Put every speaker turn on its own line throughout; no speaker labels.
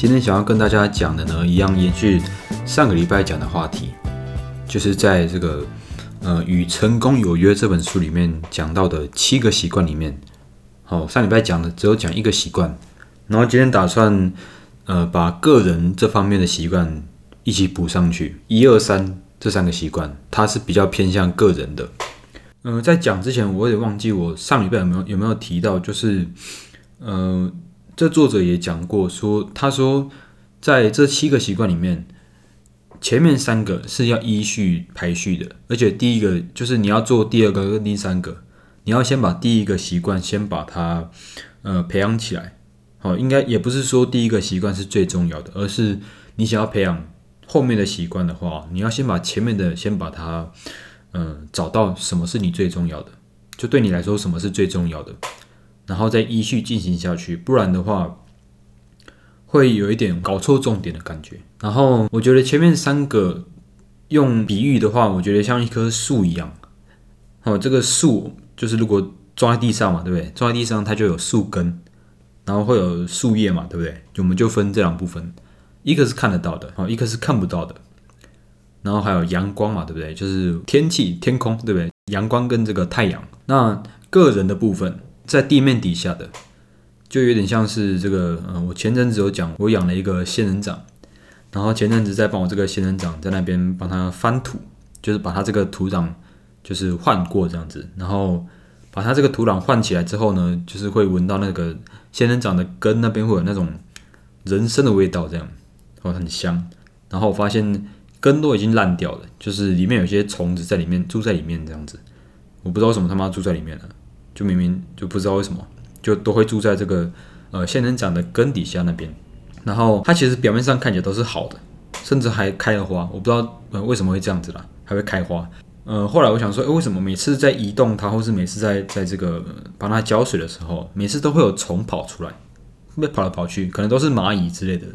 今天想要跟大家讲的呢，一样延续上个礼拜讲的话题，就是在这个呃《与成功有约》这本书里面讲到的七个习惯里面，好，上礼拜讲的只有讲一个习惯，然后今天打算呃把个人这方面的习惯一起补上去，一二三这三个习惯，它是比较偏向个人的。嗯，在讲之前，我有点忘记我上礼拜有没有有没有提到，就是呃。这作者也讲过，说他说，在这七个习惯里面，前面三个是要依序排序的，而且第一个就是你要做第二个跟第三个，你要先把第一个习惯先把它呃培养起来。好，应该也不是说第一个习惯是最重要的，而是你想要培养后面的习惯的话，你要先把前面的先把它嗯找到什么是你最重要的，就对你来说什么是最重要的。然后再依序进行下去，不然的话会有一点搞错重点的感觉。然后我觉得前面三个用比喻的话，我觉得像一棵树一样。哦，这个树就是如果装在地上嘛，对不对？装在地上它就有树根，然后会有树叶嘛，对不对？我们就分这两部分，一个是看得到的，哦，一个是看不到的。然后还有阳光嘛，对不对？就是天气、天空，对不对？阳光跟这个太阳。那个人的部分。在地面底下的，就有点像是这个，嗯，我前阵子有讲，我养了一个仙人掌，然后前阵子在帮我这个仙人掌在那边帮它翻土，就是把它这个土壤就是换过这样子，然后把它这个土壤换起来之后呢，就是会闻到那个仙人掌的根那边会有那种人参的味道，这样，哦，很香。然后我发现根都已经烂掉了，就是里面有些虫子在里面住在里面这样子，我不知道为什么他妈住在里面了。就明明就不知道为什么，就都会住在这个呃仙人掌的根底下那边，然后它其实表面上看起来都是好的，甚至还开了花，我不知道呃为什么会这样子啦，还会开花。呃，后来我想说，诶，为什么每次在移动它，或是每次在在这个帮它浇水的时候，每次都会有虫跑出来，会跑来跑去，可能都是蚂蚁之类的。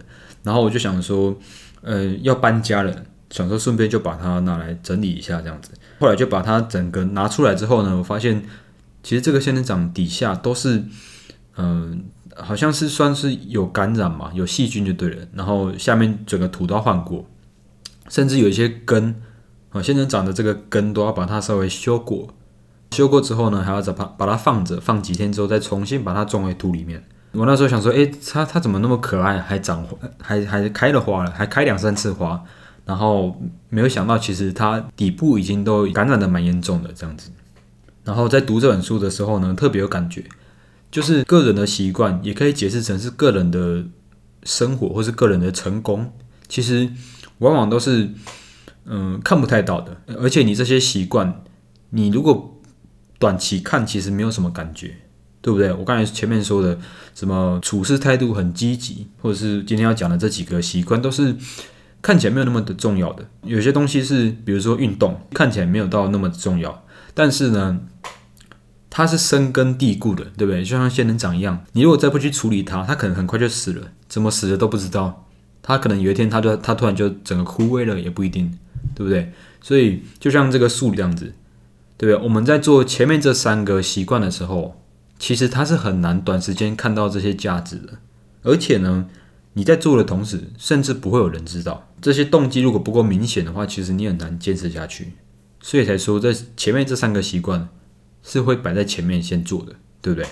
然后我就想说，呃，要搬家了，想说顺便就把它拿来整理一下这样子。后来就把它整个拿出来之后呢，我发现。其实这个仙人掌底下都是，嗯，好像是算是有感染嘛，有细菌就对了。然后下面整个土都要换过，甚至有一些根，啊，仙人掌的这个根都要把它稍微修过。修过之后呢，还要再把把它放着，放几天之后再重新把它种回土里面。我那时候想说，诶，它它怎么那么可爱，还长还还开了花了，还开两三次花。然后没有想到，其实它底部已经都感染的蛮严重的这样子。然后在读这本书的时候呢，特别有感觉，就是个人的习惯也可以解释成是个人的生活或是个人的成功，其实往往都是嗯看不太到的。而且你这些习惯，你如果短期看，其实没有什么感觉，对不对？我刚才前面说的什么处事态度很积极，或者是今天要讲的这几个习惯，都是看起来没有那么的重要的。有些东西是，比如说运动，看起来没有到那么重要。但是呢，它是深根蒂固的，对不对？就像仙人掌一样，你如果再不去处理它，它可能很快就死了，怎么死的都不知道。它可能有一天，它就它突然就整个枯萎了，也不一定，对不对？所以就像这个树这样子，对不对？我们在做前面这三个习惯的时候，其实它是很难短时间看到这些价值的。而且呢，你在做的同时，甚至不会有人知道这些动机如果不够明显的话，其实你很难坚持下去。所以才说，在前面这三个习惯是会摆在前面先做的，对不对？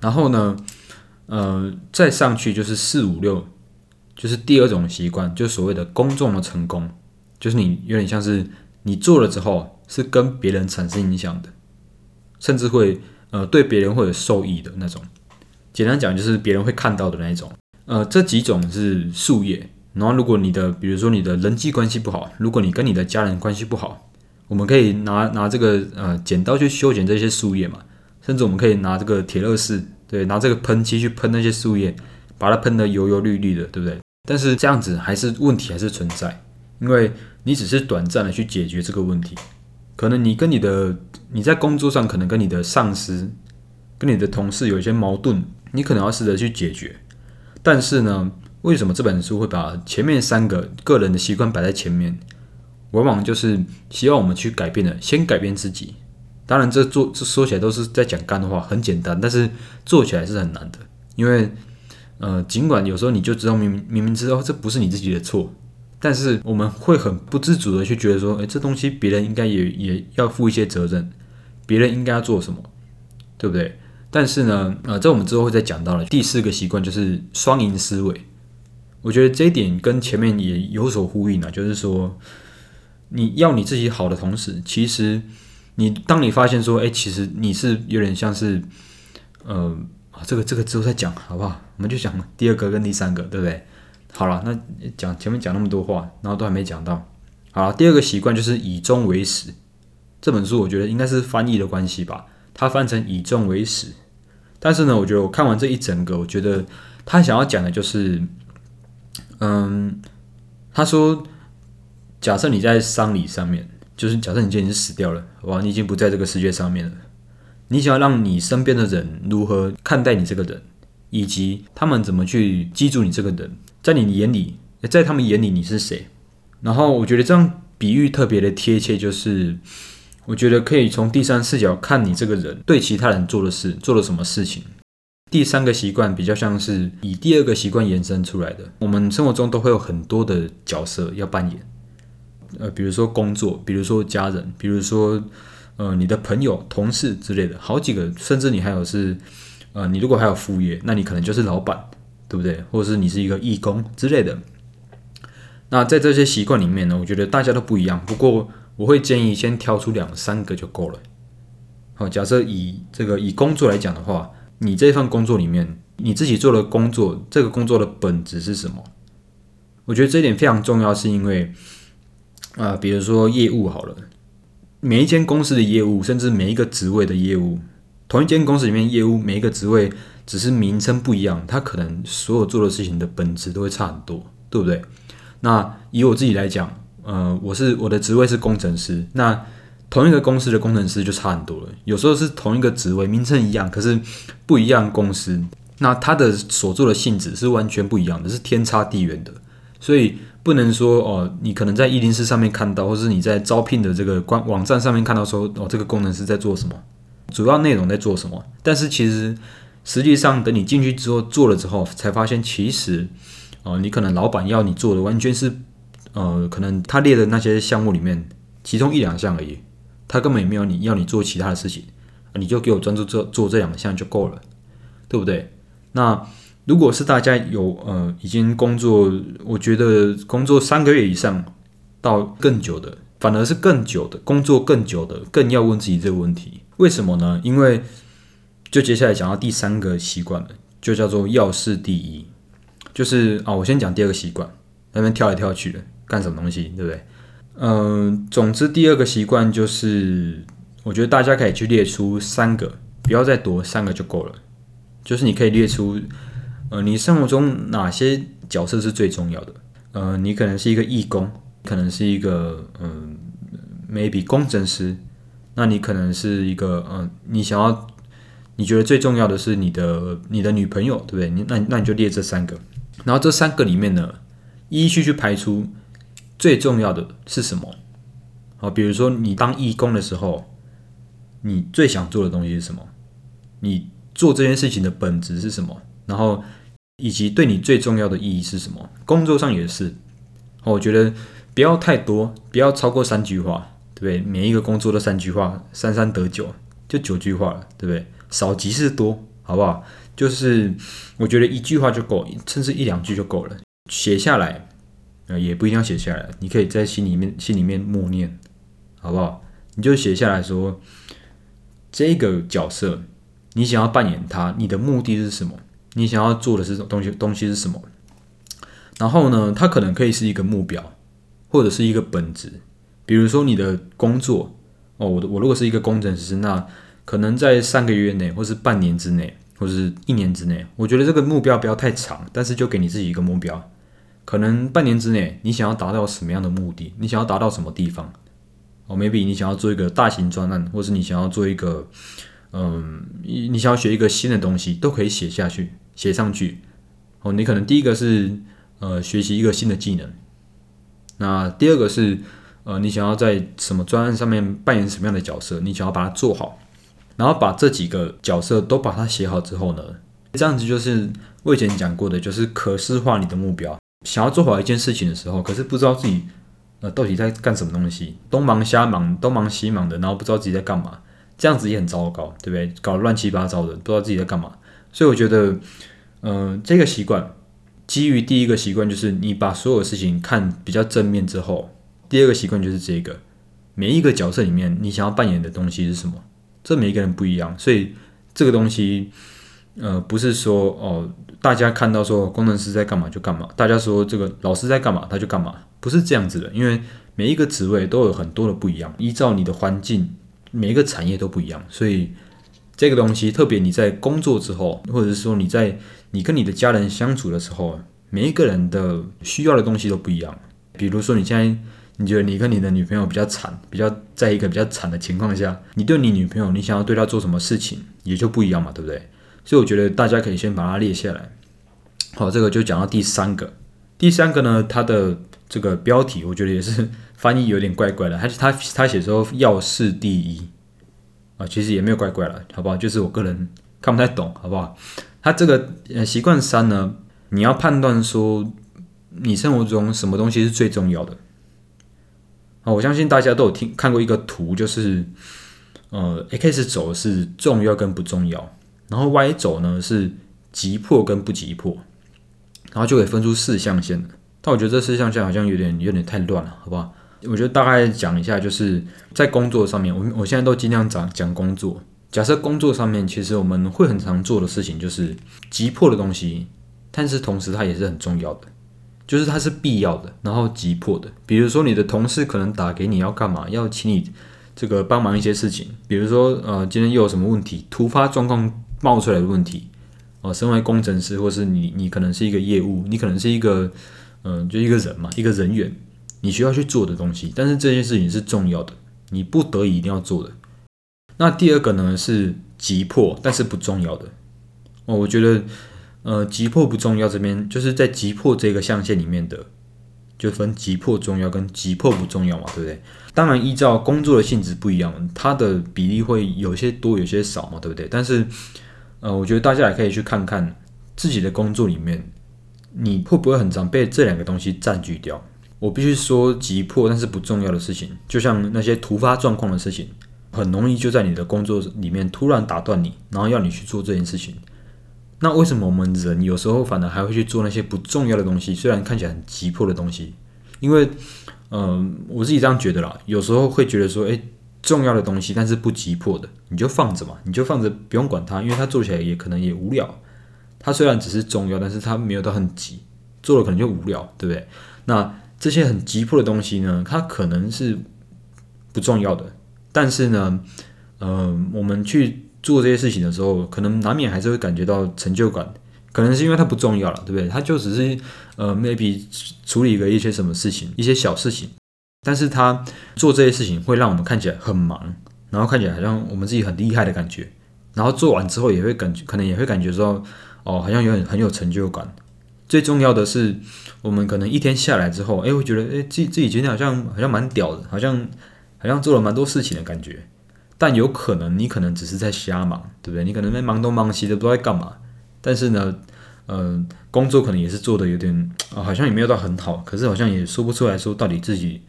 然后呢，呃，再上去就是四五六，就是第二种习惯，就所谓的公众的成功，就是你有点像是你做了之后是跟别人产生影响的，甚至会呃对别人会有受益的那种。简单讲就是别人会看到的那一种。呃，这几种是树叶。然后，如果你的，比如说你的人际关系不好，如果你跟你的家人关系不好，我们可以拿拿这个呃剪刀去修剪这些树叶嘛，甚至我们可以拿这个铁乐士，对，拿这个喷漆去喷那些树叶，把它喷得油油绿绿的，对不对？但是这样子还是问题还是存在，因为你只是短暂的去解决这个问题，可能你跟你的你在工作上可能跟你的上司、跟你的同事有一些矛盾，你可能要试着去解决，但是呢？为什么这本书会把前面三个个人的习惯摆在前面？往往就是希望我们去改变的，先改变自己。当然，这做这说起来都是在讲干的话，很简单，但是做起来是很难的。因为，呃，尽管有时候你就知道明明明明知道这不是你自己的错，但是我们会很不自主的去觉得说，诶，这东西别人应该也也要负一些责任，别人应该要做什么，对不对？但是呢，呃，这我们之后会再讲到了。第四个习惯就是双赢思维，我觉得这一点跟前面也有所呼应啊，就是说你要你自己好的同时，其实你当你发现说，哎，其实你是有点像是，呃，这个这个之后再讲好不好？我们就讲第二个跟第三个，对不对？好了，那讲前面讲那么多话，然后都还没讲到。好了，第二个习惯就是以终为始。这本书我觉得应该是翻译的关系吧。他翻成以终为始，但是呢，我觉得我看完这一整个，我觉得他想要讲的就是，嗯，他说，假设你在丧礼上面，就是假设你今天是死掉了，哇，你已经不在这个世界上面了，你想要让你身边的人如何看待你这个人，以及他们怎么去记住你这个人，在你眼里，在他们眼里你是谁？然后我觉得这样比喻特别的贴切，就是。我觉得可以从第三视角看你这个人对其他人做的事做了什么事情。第三个习惯比较像是以第二个习惯延伸出来的。我们生活中都会有很多的角色要扮演，呃，比如说工作，比如说家人，比如说呃你的朋友、同事之类的，好几个，甚至你还有是呃你如果还有副业，那你可能就是老板，对不对？或者是你是一个义工之类的。那在这些习惯里面呢，我觉得大家都不一样。不过我会建议先挑出两三个就够了。好，假设以这个以工作来讲的话，你这份工作里面你自己做的工作，这个工作的本质是什么？我觉得这一点非常重要，是因为啊，比如说业务好了，每一间公司的业务，甚至每一个职位的业务，同一间公司里面业务每一个职位只是名称不一样，它可能所有做的事情的本质都会差很多，对不对？那以我自己来讲。呃，我是我的职位是工程师，那同一个公司的工程师就差很多了。有时候是同一个职位，名称一样，可是不一样公司，那他的所做的性质是完全不一样的，是天差地远的。所以不能说哦，你可能在一零四上面看到，或是你在招聘的这个官网站上面看到说哦，这个工程师在做什么，主要内容在做什么。但是其实实际上等你进去之后做了之后，才发现其实哦，你可能老板要你做的完全是。呃，可能他列的那些项目里面，其中一两项而已，他根本也没有你要你做其他的事情，你就给我专注做做这两项就够了，对不对？那如果是大家有呃已经工作，我觉得工作三个月以上到更久的，反而是更久的工作更久的，更要问自己这个问题，为什么呢？因为就接下来讲到第三个习惯了，就叫做要事第一，就是啊，我先讲第二个习惯，那边跳来跳去的。干什么东西，对不对？嗯，总之第二个习惯就是，我觉得大家可以去列出三个，不要再多，三个就够了。就是你可以列出，呃，你生活中哪些角色是最重要的？呃，你可能是一个义工，可能是一个嗯，maybe 工程师，那你可能是一个嗯，你想要，你觉得最重要的是你的你的女朋友，对不对？你那那你就列这三个，然后这三个里面呢，一一去去排除。最重要的是什么？好，比如说你当义工的时候，你最想做的东西是什么？你做这件事情的本质是什么？然后以及对你最重要的意义是什么？工作上也是。我觉得不要太多，不要超过三句话，对不对？每一个工作都三句话，三三得九，就九句话了，对不对？少即是多，好不好？就是我觉得一句话就够，甚至一两句就够了，写下来。呃，也不一定要写下来，你可以在心里面心里面默念，好不好？你就写下来说，这个角色你想要扮演他，你的目的是什么？你想要做的是东西东西是什么？然后呢，它可能可以是一个目标，或者是一个本质。比如说你的工作，哦，我我如果是一个工程师，那可能在三个月内，或是半年之内，或是一年之内，我觉得这个目标不要太长，但是就给你自己一个目标。可能半年之内，你想要达到什么样的目的？你想要达到什么地方？哦，maybe 你想要做一个大型专案，或是你想要做一个，嗯，你你想要学一个新的东西，都可以写下去，写上去。哦，你可能第一个是呃学习一个新的技能，那第二个是呃你想要在什么专案上面扮演什么样的角色？你想要把它做好，然后把这几个角色都把它写好之后呢，这样子就是我以前讲过的，就是可视化你的目标。想要做好一件事情的时候，可是不知道自己呃到底在干什么东西，东忙瞎忙，东忙西忙的，然后不知道自己在干嘛，这样子也很糟糕，对不对？搞乱七八糟的，不知道自己在干嘛。所以我觉得，嗯，这个习惯基于第一个习惯就是你把所有事情看比较正面之后，第二个习惯就是这个，每一个角色里面你想要扮演的东西是什么？这每一个人不一样，所以这个东西，呃，不是说哦。大家看到说工程师在干嘛就干嘛，大家说这个老师在干嘛他就干嘛，不是这样子的。因为每一个职位都有很多的不一样，依照你的环境，每一个产业都不一样，所以这个东西特别你在工作之后，或者是说你在你跟你的家人相处的时候，每一个人的需要的东西都不一样。比如说你现在你觉得你跟你的女朋友比较惨，比较在一个比较惨的情况下，你对你女朋友你想要对她做什么事情也就不一样嘛，对不对？所以我觉得大家可以先把它列下来。好，这个就讲到第三个。第三个呢，它的这个标题我觉得也是翻译有点怪怪的。他他他写说要事第一啊，其实也没有怪怪了，好不好？就是我个人看不太懂，好不好？他这个呃习惯三呢，你要判断说你生活中什么东西是最重要的。啊，我相信大家都有听看过一个图，就是呃 X 轴是重要跟不重要。然后 Y 轴呢是急迫跟不急迫，然后就可以分出四象限。但我觉得这四象限好像有点有点太乱了，好不好？我觉得大概讲一下，就是在工作上面，我我现在都尽量讲讲工作。假设工作上面，其实我们会很常做的事情就是急迫的东西，但是同时它也是很重要的，就是它是必要的，然后急迫的。比如说你的同事可能打给你要干嘛，要请你这个帮忙一些事情，比如说呃今天又有什么问题，突发状况。冒出来的问题，哦，身为工程师，或是你，你可能是一个业务，你可能是一个，嗯，就一个人嘛，一个人员，你需要去做的东西，但是这件事情是重要的，你不得已一定要做的。那第二个呢是急迫，但是不重要的。哦，我觉得，呃，急迫不重要这边就是在急迫这个象限里面的，就分急迫重要跟急迫不重要嘛，对不对？当然，依照工作的性质不一样，它的比例会有些多，有些少嘛，对不对？但是。呃，我觉得大家也可以去看看自己的工作里面，你会不会很常被这两个东西占据掉？我必须说，急迫但是不重要的事情，就像那些突发状况的事情，很容易就在你的工作里面突然打断你，然后要你去做这件事情。那为什么我们人有时候反而还会去做那些不重要的东西？虽然看起来很急迫的东西，因为，嗯，我自己这样觉得啦，有时候会觉得说，诶。重要的东西，但是不急迫的，你就放着嘛，你就放着，不用管它，因为它做起来也可能也无聊。它虽然只是重要，但是它没有到很急，做了可能就无聊，对不对？那这些很急迫的东西呢，它可能是不重要的，但是呢，嗯，我们去做这些事情的时候，可能难免还是会感觉到成就感，可能是因为它不重要了，对不对？它就只是呃，maybe 处理一个一些什么事情，一些小事情。但是他做这些事情会让我们看起来很忙，然后看起来好像我们自己很厉害的感觉，然后做完之后也会感觉，可能也会感觉说，哦，好像有很很有成就感。最重要的是，我们可能一天下来之后，哎，会觉得，哎，自自己今天好像好像蛮屌的，好像好像做了蛮多事情的感觉。但有可能你可能只是在瞎忙，对不对？你可能在忙东忙西的，不知道在干嘛。但是呢，嗯，工作可能也是做的有点，啊，好像也没有到很好，可是好像也说不出来说到底自己。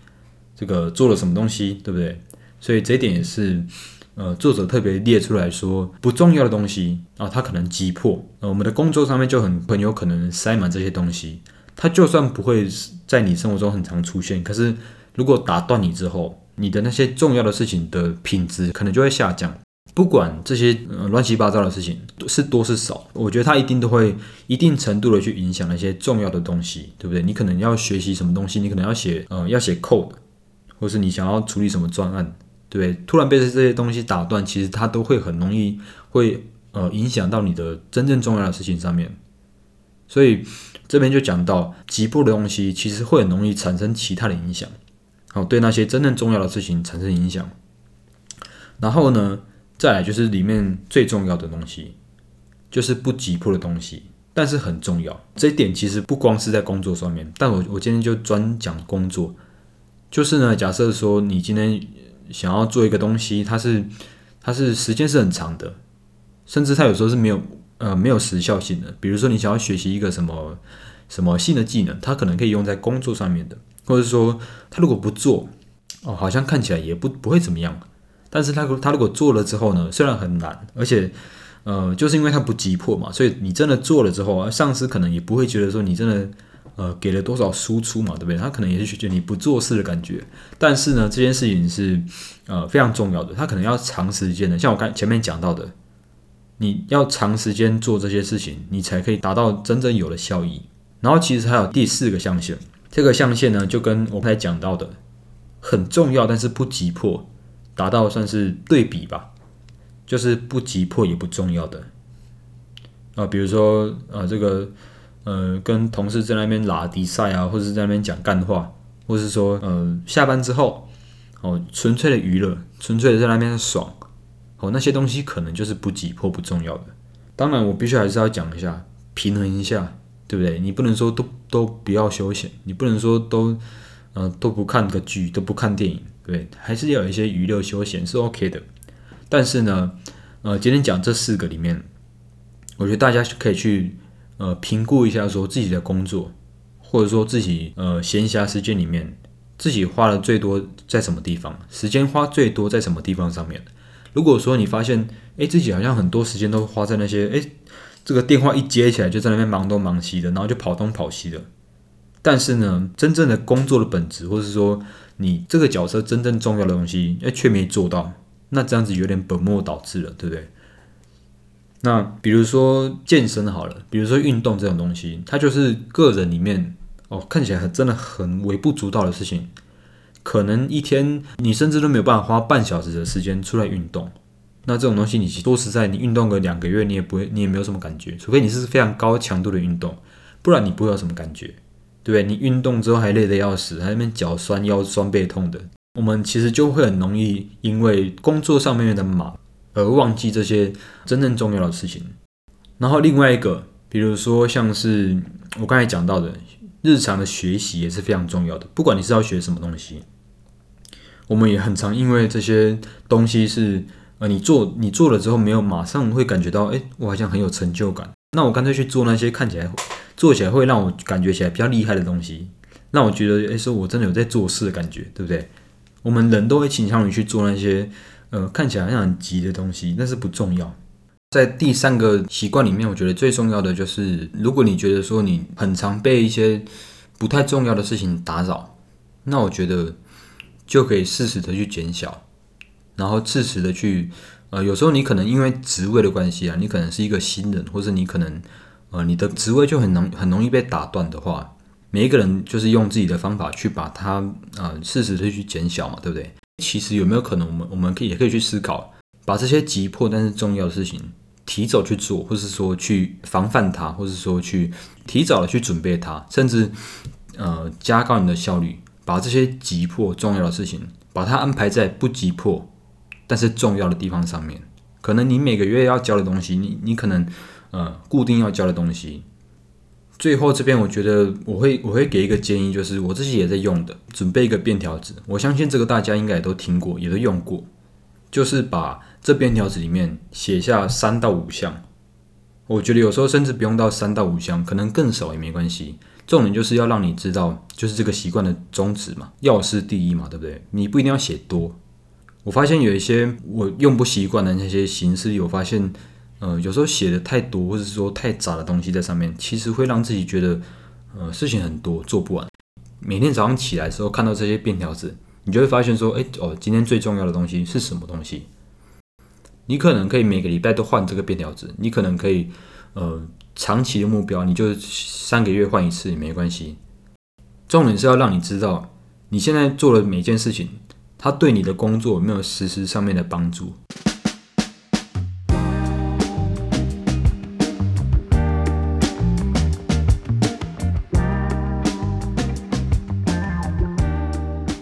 这个做了什么东西，对不对？所以这一点也是，呃，作者特别列出来说不重要的东西啊，它可能急迫。呃，我们的工作上面就很很有可能塞满这些东西。它就算不会在你生活中很常出现，可是如果打断你之后，你的那些重要的事情的品质可能就会下降。不管这些呃乱七八糟的事情是多是少，我觉得它一定都会一定程度的去影响那些重要的东西，对不对？你可能要学习什么东西，你可能要写呃要写 code。或是你想要处理什么专案，对，突然被这些东西打断，其实它都会很容易会呃影响到你的真正重要的事情上面。所以这边就讲到急迫的东西，其实会很容易产生其他的影响，好，对那些真正重要的事情产生影响。然后呢，再来就是里面最重要的东西，就是不急迫的东西，但是很重要。这一点其实不光是在工作上面，但我我今天就专讲工作。就是呢，假设说你今天想要做一个东西，它是它是时间是很长的，甚至它有时候是没有呃没有时效性的。比如说你想要学习一个什么什么新的技能，它可能可以用在工作上面的，或者说他如果不做，哦，好像看起来也不不会怎么样。但是他他如果做了之后呢，虽然很难，而且呃就是因为他不急迫嘛，所以你真的做了之后，上司可能也不会觉得说你真的。呃，给了多少输出嘛，对不对？他可能也是觉得你不做事的感觉，但是呢，这件事情是呃非常重要的，他可能要长时间的，像我刚前面讲到的，你要长时间做这些事情，你才可以达到真正有的效益。然后其实还有第四个象限，这个象限呢，就跟我刚才讲到的很重要，但是不急迫，达到算是对比吧，就是不急迫也不重要的啊，比如说呃这个。呃，跟同事在那边拉比赛啊，或者在那边讲干话，或是说，呃，下班之后，哦，纯粹的娱乐，纯粹的在那边爽，哦，那些东西可能就是不急迫、不重要的。当然，我必须还是要讲一下，平衡一下，对不对？你不能说都都不要休闲，你不能说都，呃，都不看个剧，都不看电影，对对，还是要有一些娱乐休闲是 OK 的。但是呢，呃，今天讲这四个里面，我觉得大家可以去。呃，评估一下说自己的工作，或者说自己呃闲暇时间里面，自己花的最多在什么地方？时间花最多在什么地方上面？如果说你发现，哎，自己好像很多时间都花在那些，哎，这个电话一接起来就在那边忙东忙西的，然后就跑东跑西的。但是呢，真正的工作的本质，或是说你这个角色真正重要的东西，哎，却没做到，那这样子有点本末倒置了，对不对？那比如说健身好了，比如说运动这种东西，它就是个人里面哦看起来很真的很微不足道的事情，可能一天你甚至都没有办法花半小时的时间出来运动。那这种东西你说实在，你运动个两个月，你也不会，你也没有什么感觉，除非你是非常高强度的运动，不然你不会有什么感觉，对不对？你运动之后还累得要死，还那边脚酸腰酸背痛的，我们其实就会很容易因为工作上面的忙。而忘记这些真正重要的事情。然后另外一个，比如说像是我刚才讲到的，日常的学习也是非常重要的。不管你是要学什么东西，我们也很常因为这些东西是呃，你做你做了之后没有马上会感觉到，哎，我好像很有成就感。那我干脆去做那些看起来做起来会让我感觉起来比较厉害的东西，让我觉得，哎，说我真的有在做事的感觉，对不对？我们人都会倾向于去做那些。呃，看起来好像很急的东西，但是不重要。在第三个习惯里面，我觉得最重要的就是，如果你觉得说你很常被一些不太重要的事情打扰，那我觉得就可以适时的去减小，然后适时的去，呃，有时候你可能因为职位的关系啊，你可能是一个新人，或者你可能，呃，你的职位就很容很容易被打断的话，每一个人就是用自己的方法去把它，呃，适时的去减小嘛，对不对？其实有没有可能，我们我们可以也可以去思考，把这些急迫但是重要的事情提早去做，或是说去防范它，或是说去提早的去准备它，甚至呃加高你的效率，把这些急迫重要的事情，把它安排在不急迫但是重要的地方上面。可能你每个月要交的东西，你你可能呃固定要交的东西。最后这边，我觉得我会我会给一个建议，就是我自己也在用的，准备一个便条纸。我相信这个大家应该也都听过，也都用过，就是把这便条纸里面写下三到五项。我觉得有时候甚至不用到三到五项，可能更少也没关系。重点就是要让你知道，就是这个习惯的宗旨嘛，要事第一嘛，对不对？你不一定要写多。我发现有一些我用不习惯的那些形式，有发现。呃，有时候写的太多，或者是说太杂的东西在上面，其实会让自己觉得，呃，事情很多做不完。每天早上起来的时候看到这些便条纸，你就会发现说，哎，哦，今天最重要的东西是什么东西？你可能可以每个礼拜都换这个便条纸，你可能可以，呃，长期的目标你就三个月换一次也没关系。重点是要让你知道，你现在做的每件事情，它对你的工作有没有实施上面的帮助。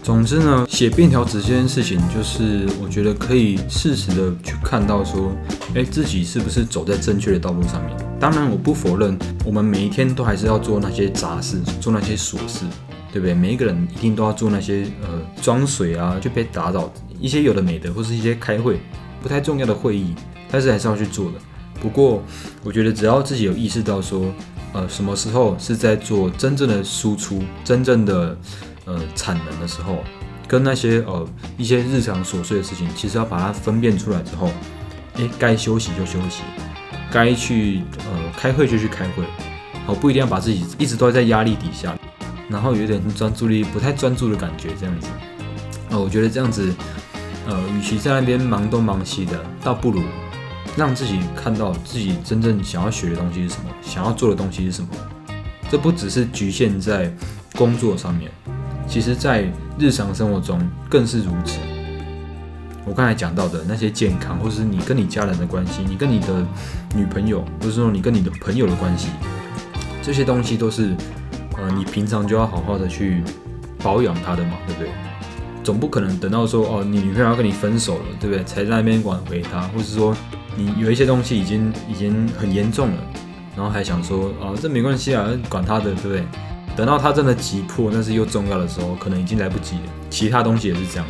总之呢，写便条纸这件事情，就是我觉得可以适时的去看到说，哎，自己是不是走在正确的道路上面。当然，我不否认，我们每一天都还是要做那些杂事，做那些琐事，对不对？每一个人一定都要做那些呃装水啊，就被打扰一些有的没的，或是一些开会不太重要的会议，但是还是要去做的。不过，我觉得只要自己有意识到说，呃，什么时候是在做真正的输出、真正的呃产能的时候，跟那些呃一些日常琐碎的事情，其实要把它分辨出来之后，诶，该休息就休息，该去呃开会就去开会，好，不一定要把自己一直都在压力底下，然后有点专注力不太专注的感觉这样子。呃，我觉得这样子，呃，与其在那边忙东忙西的，倒不如。让自己看到自己真正想要学的东西是什么，想要做的东西是什么。这不只是局限在工作上面，其实在日常生活中更是如此。我刚才讲到的那些健康，或是你跟你家人的关系，你跟你的女朋友，或是说你跟你的朋友的关系，这些东西都是呃你平常就要好好的去保养它的嘛，对不对？总不可能等到说哦你女朋友要跟你分手了，对不对？才在那边挽回她，或是说。你有一些东西已经已经很严重了，然后还想说啊，这没关系啊，管他的，对不对？等到他真的急迫，但是又重要的时候，可能已经来不及了。其他东西也是这样，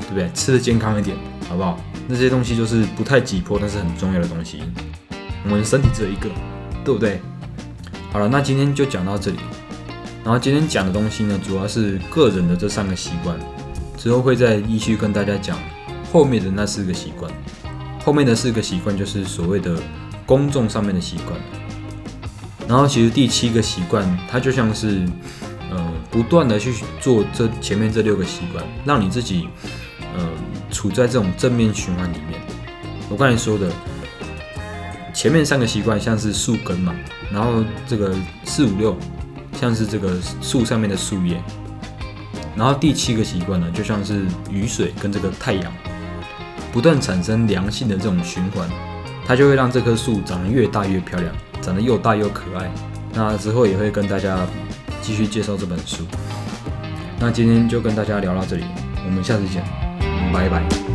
对不对？吃的健康一点，好不好？那些东西就是不太急迫，但是很重要的东西。我们身体只有一个，对不对？好了，那今天就讲到这里。然后今天讲的东西呢，主要是个人的这三个习惯，之后会再继续跟大家讲后面的那四个习惯。后面的四个习惯就是所谓的公众上面的习惯，然后其实第七个习惯，它就像是，呃，不断的去做这前面这六个习惯，让你自己，呃，处在这种正面循环里面。我刚才说的前面三个习惯像是树根嘛，然后这个四五六像是这个树上面的树叶，然后第七个习惯呢，就像是雨水跟这个太阳。不断产生良性的这种循环，它就会让这棵树长得越大越漂亮，长得又大又可爱。那之后也会跟大家继续介绍这本书。那今天就跟大家聊到这里，我们下次见，拜拜。